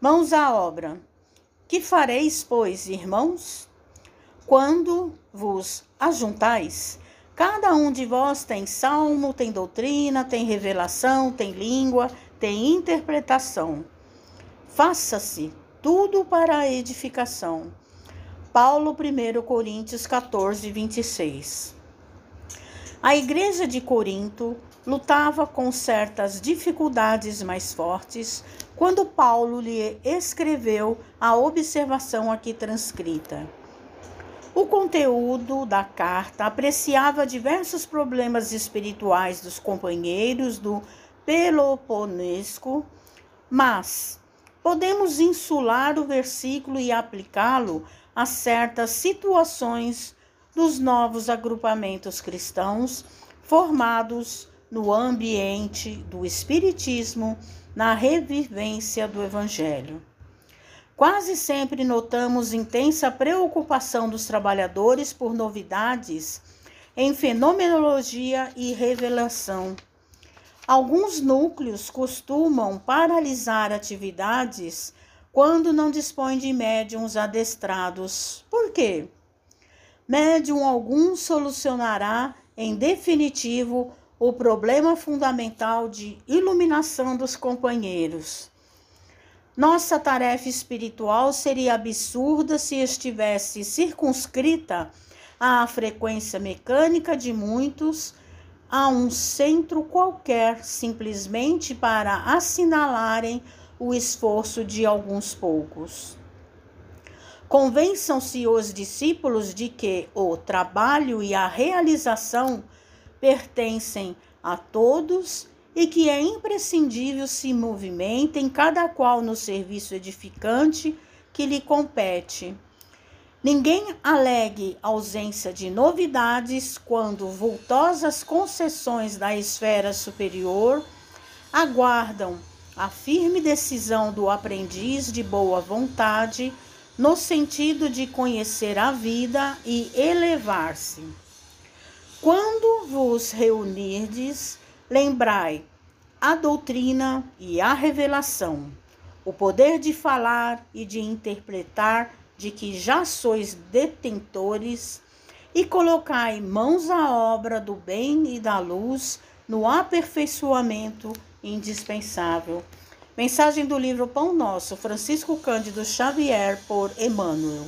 Mãos à obra. Que fareis, pois, irmãos? Quando vos ajuntais, cada um de vós tem salmo, tem doutrina, tem revelação, tem língua, tem interpretação. Faça-se tudo para a edificação. Paulo 1 Coríntios 14, 26. A igreja de Corinto lutava com certas dificuldades mais fortes quando Paulo lhe escreveu a observação aqui transcrita. O conteúdo da carta apreciava diversos problemas espirituais dos companheiros do Peloponesco, mas podemos insular o versículo e aplicá-lo a certas situações dos novos agrupamentos cristãos formados no ambiente do Espiritismo, na revivência do Evangelho. Quase sempre notamos intensa preocupação dos trabalhadores por novidades em fenomenologia e revelação. Alguns núcleos costumam paralisar atividades quando não dispõem de médiums adestrados. Por quê? Médium algum solucionará, em definitivo, o problema fundamental de iluminação dos companheiros. Nossa tarefa espiritual seria absurda se estivesse circunscrita à frequência mecânica de muitos, a um centro qualquer, simplesmente para assinalarem o esforço de alguns poucos. Convençam-se os discípulos de que o trabalho e a realização pertencem a todos e que é imprescindível se movimentem cada qual no serviço edificante que lhe compete. Ninguém alegue ausência de novidades quando vultosas concessões da esfera superior aguardam a firme decisão do aprendiz de boa vontade no sentido de conhecer a vida e elevar-se. Quando vos reunirdes, lembrai a doutrina e a revelação, o poder de falar e de interpretar de que já sois detentores, e colocai mãos à obra do bem e da luz no aperfeiçoamento indispensável. Mensagem do livro Pão Nosso, Francisco Cândido Xavier, por Emmanuel.